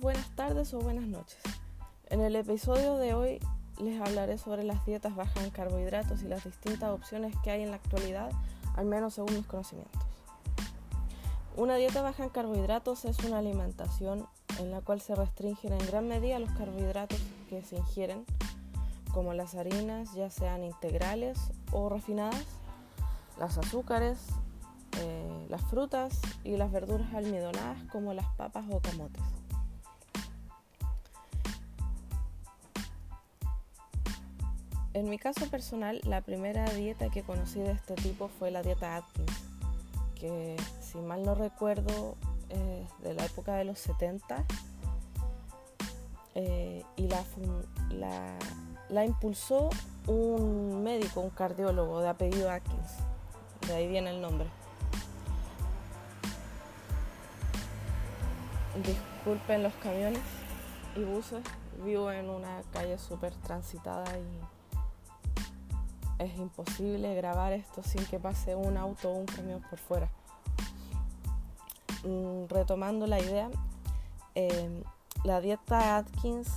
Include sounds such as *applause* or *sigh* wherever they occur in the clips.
buenas tardes o buenas noches. En el episodio de hoy les hablaré sobre las dietas bajas en carbohidratos y las distintas opciones que hay en la actualidad, al menos según mis conocimientos. Una dieta baja en carbohidratos es una alimentación en la cual se restringen en gran medida los carbohidratos que se ingieren, como las harinas, ya sean integrales o refinadas, las azúcares, eh, las frutas y las verduras almidonadas como las papas o camotes. En mi caso personal, la primera dieta que conocí de este tipo fue la dieta Atkins, que si mal no recuerdo es de la época de los 70 eh, y la, la, la impulsó un médico, un cardiólogo de apellido Atkins, de ahí viene el nombre. Disculpen los camiones y buses, vivo en una calle súper transitada y es imposible grabar esto sin que pase un auto o un camión por fuera. Mm, retomando la idea, em, la dieta Atkins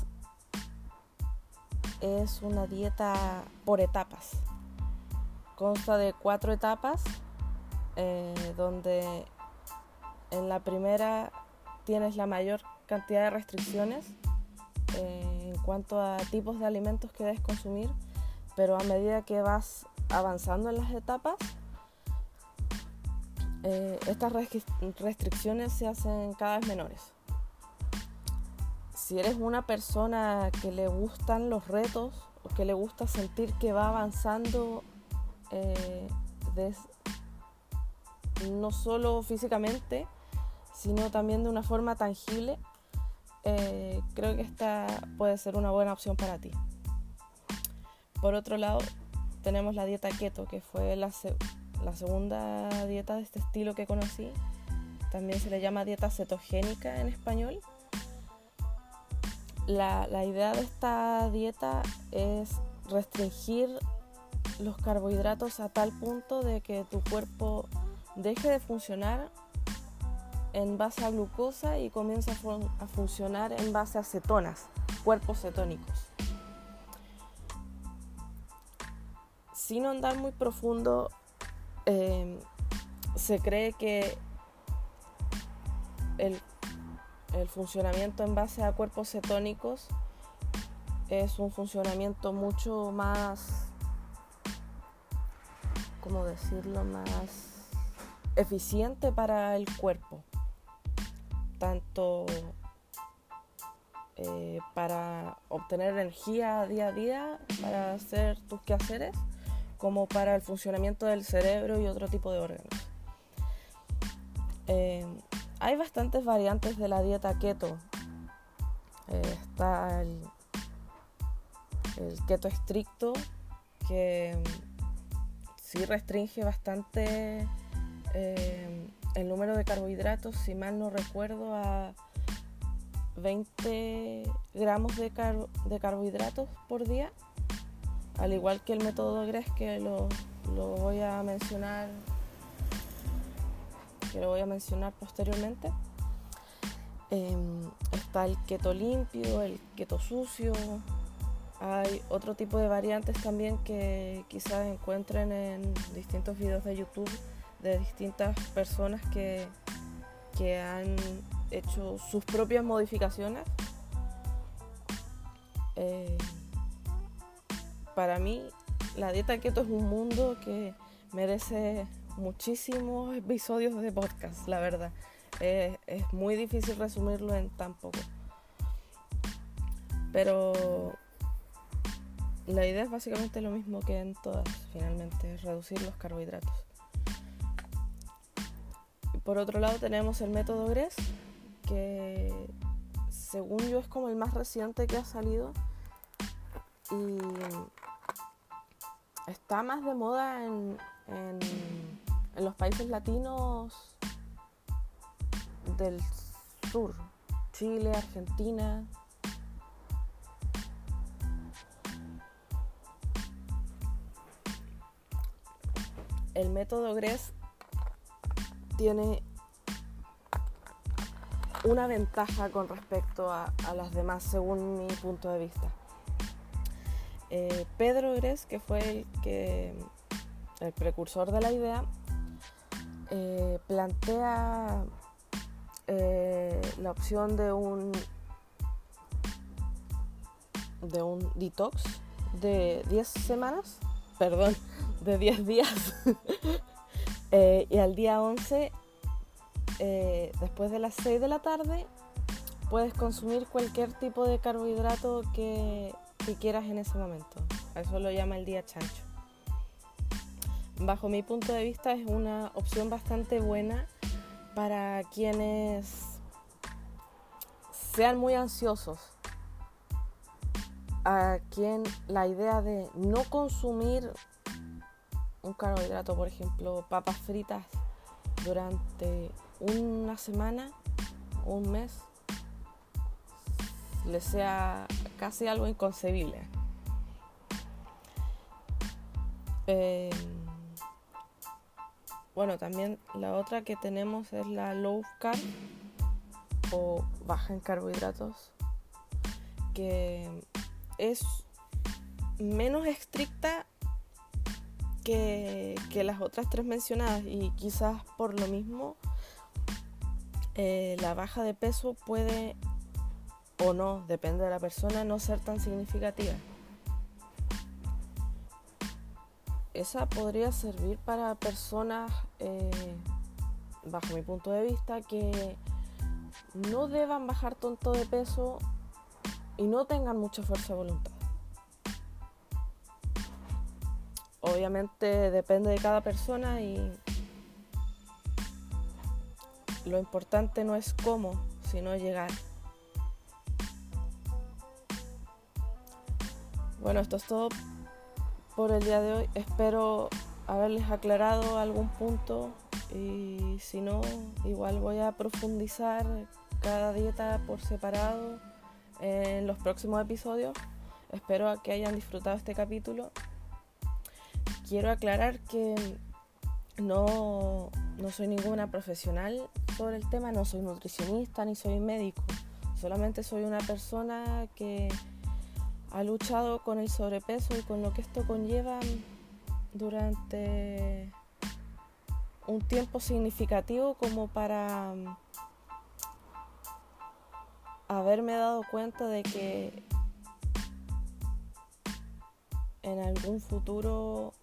es una dieta por etapas. Consta de cuatro etapas, eh, donde en la primera tienes la mayor cantidad de restricciones eh, en cuanto a tipos de alimentos que debes consumir pero a medida que vas avanzando en las etapas, eh, estas restricciones se hacen cada vez menores. Si eres una persona que le gustan los retos o que le gusta sentir que va avanzando eh, no solo físicamente, sino también de una forma tangible, eh, creo que esta puede ser una buena opción para ti. Por otro lado, tenemos la dieta keto, que fue la, segunda dieta de este estilo que conocí. También se le llama dieta cetogénica en español. La, idea de esta dieta es restringir los carbohidratos a tal punto de que tu cuerpo deje de funcionar en base a glucosa y comience a, funcionar en base a cetonas, cuerpos cetónicos. Sin andar muy profundo, em, se cree que el, funcionamiento en base a cuerpos cetónicos es un funcionamiento mucho más, ¿cómo decirlo?, más eficiente para el cuerpo, tanto eh, para obtener energía día a día, para hacer tus quehaceres, como para el funcionamiento del cerebro y otro tipo de órganos. Eh, hay bastantes variantes de la dieta keto. Eh, está el, keto estricto, que mm, sí restringe bastante eh, el número de carbohidratos, si mal no recuerdo, a 20 gramos de, de carbohidratos por día al igual que el método GRES que lo, voy a mencionar que lo voy a mencionar posteriormente em, está el keto limpio el keto sucio hay otro tipo de variantes también que quizás encuentren en distintos videos de YouTube de distintas personas que, que han hecho sus propias modificaciones. Eh, para mí la dieta keto es un mundo que merece muchísimos episodios de podcast, la verdad. es muy difícil resumirlo en tan poco. Pero la idea es básicamente lo mismo que en todas, finalmente, reducir los carbohidratos. por otro lado tenemos el método GRES, que según yo es como el más reciente que ha salido. Y está más de moda en, los países latinos del sur, Chile, Argentina. El método GRES tiene una ventaja con respecto a, las demás según mi punto de vista. Eh, Pedro Gres, que fue el, que, el precursor de la idea, eh, plantea eh, la opción de un de un detox de 10 semanas, *laughs* perdón, de 10 días. *laughs* y al día 11 eh, después de las 6 de la tarde puedes consumir cualquier tipo de carbohidrato que, quieras en ese momento. eso lo llama el día chancho. Bajo mi punto de vista es una opción bastante buena para quienes sean muy ansiosos, a quien la idea de no consumir un carbohidrato, por ejemplo, papas fritas durante una semana un mes le sea casi algo inconcebible. Em, bueno, también la otra que tenemos es la low carb o baja en carbohidratos, que es menos estricta que, las otras tres mencionadas y quizás por lo mismo eh, la baja de peso puede o no, depende de la persona, no ser tan significativa. Esa podría servir para personas, eh, bajo mi punto de vista, que no deban bajar tanto de peso y no tengan mucha fuerza de voluntad. Obviamente depende de cada persona y lo importante no es cómo, sino llegar. Bueno, esto es todo por el día de hoy. Espero haberles aclarado algún punto y si no, igual voy a profundizar cada dieta por separado en los próximos episodios. Espero que hayan disfrutado este capítulo. Quiero aclarar que no, no soy ninguna profesional sobre el tema, no soy nutricionista ni soy médico, solamente soy una persona que ha luchado con el sobrepeso y con lo que esto conlleva durante un tiempo significativo como para mm, haberme dado cuenta de que en algún futuro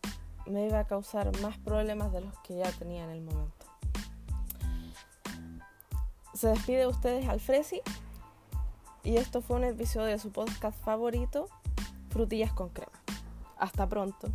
me iba a causar más problemas de los que ya tenía en el momento. Se despide de ustedes Alfresi y esto fue un episodio de su podcast favorito, Frutillas con Crema. Hasta pronto.